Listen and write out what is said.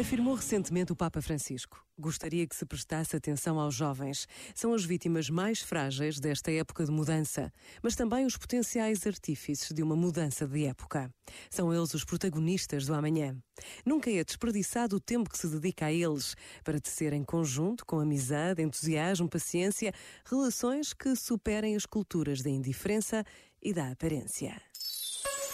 Afirmou recentemente o Papa Francisco: Gostaria que se prestasse atenção aos jovens. São as vítimas mais frágeis desta época de mudança, mas também os potenciais artífices de uma mudança de época. São eles os protagonistas do amanhã. Nunca é desperdiçado o tempo que se dedica a eles para tecer em conjunto, com amizade, entusiasmo, paciência, relações que superem as culturas da indiferença e da aparência.